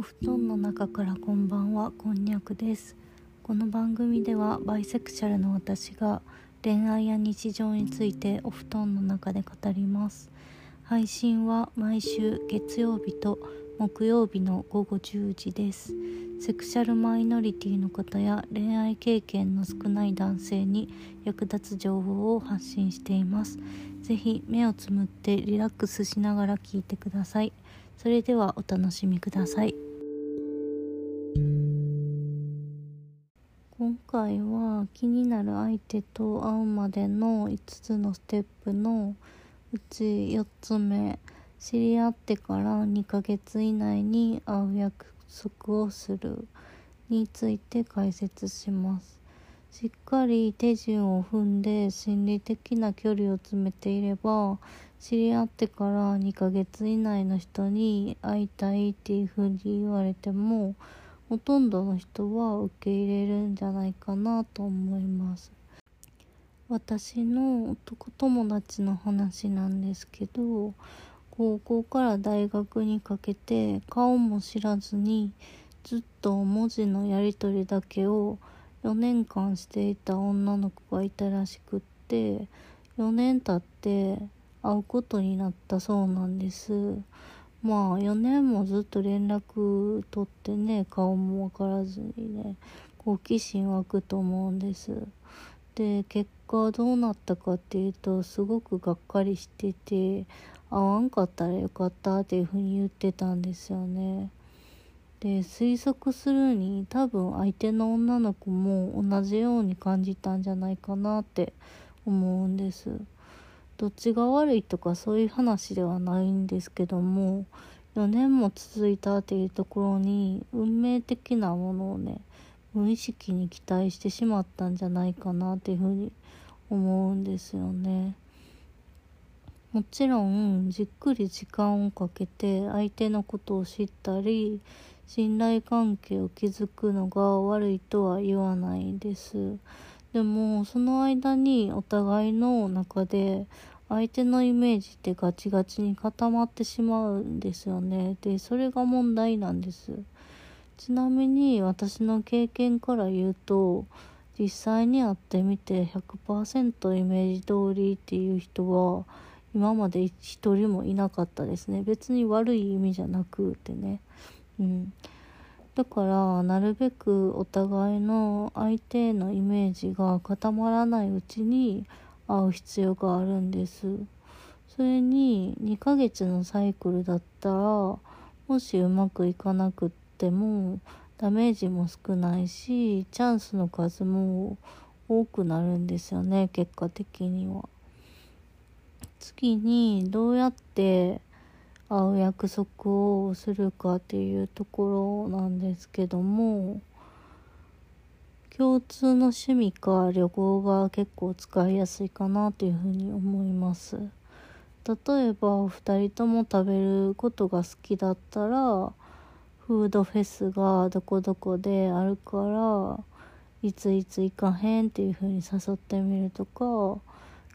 お布団の中からこんばんは。こんにゃくです。この番組ではバイセクシャルの私が恋愛や日常についてお布団の中で語ります。配信は毎週月曜日と木曜日の午後10時です。セクシャルマイノリティの方や恋愛経験の少ない男性に役立つ情報を発信しています。ぜひ目をつむってリラックスしながら聞いてください。それではお楽しみください。回は気になる相手と会うまでの5つのステップのうち4つ目知り合ってから2ヶ月以内に会う約束をするについて解説します。しっかり手順を踏んで心理的な距離を詰めていれば知り合ってから2ヶ月以内の人に会いたいっていう風に言われてもほとんどの人は受け入れるんじゃないかなと思います。私の男友達の話なんですけど高校から大学にかけて顔も知らずにずっと文字のやり取りだけを4年間していた女の子がいたらしくって4年経って会うことになったそうなんです。まあ4年もずっと連絡取ってね顔も分からずにね好奇心湧くと思うんですで結果どうなったかっていうとすごくがっかりしてて会わんかったらよかったっていうふうに言ってたんですよね。で推測するに多分相手の女の子も同じように感じたんじゃないかなって思うんです。どっちが悪いとかそういう話ではないんですけども4年も続いたっていうところに運命的なものをね無意識に期待してしまったんじゃないかなっていうふうに思うんですよね。もちろんじっくり時間をかけて相手のことを知ったり信頼関係を築くのが悪いとは言わないですでもその間にお互いの中で相手のイメージってガチガチに固まってしまうんですよね。でそれが問題なんです。ちなみに私の経験から言うと実際に会ってみて100%イメージ通りっていう人は今まで一人もいなかったですね。別に悪い意味じゃなくてね。うん。だからなるべくお互いの相手のイメージが固まらないうちに会う必要があるんですそれに2ヶ月のサイクルだったらもしうまくいかなくってもダメージも少ないしチャンスの数も多くなるんですよね結果的には。次にどうやって会う約束をするかっていうところなんですけども共通の趣味か旅行が結構使いやすいかなというふうに思います。例えば2人とも食べることが好きだったらフードフェスがどこどこであるからいついつ行かへんっていう風に誘ってみるとか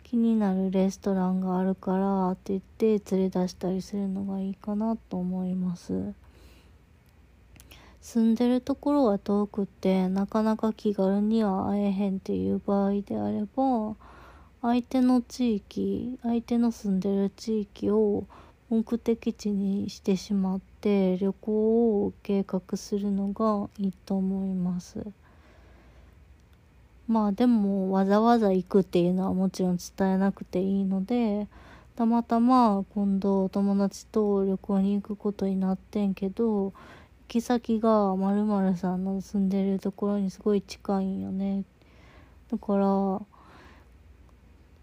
気になるレストランがあるからって言って連れ出したりするのがいいかなと思います住んでるところは遠くってなかなか気軽には会えへんっていう場合であれば相手の地域相手の住んでる地域を目的地にしてしまって旅行を計画するのがいいと思います。まあでもわざわざ行くっていうのはもちろん伝えなくていいのでたまたま今度友達と旅行に行くことになってんけど行き先がまるさんの住んでるところにすごい近いんよねだから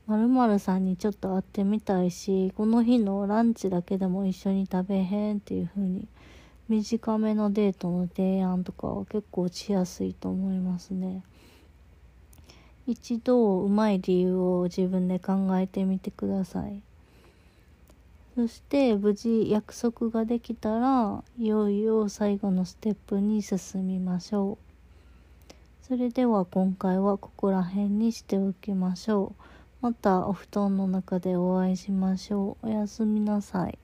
まるさんにちょっと会ってみたいしこの日のランチだけでも一緒に食べへんっていう風に短めのデートの提案とかは結構しやすいと思いますね。一度うまい理由を自分で考えてみてください。そして無事約束ができたらいよいよ最後のステップに進みましょう。それでは今回はここら辺にしておきましょう。またお布団の中でお会いしましょう。おやすみなさい。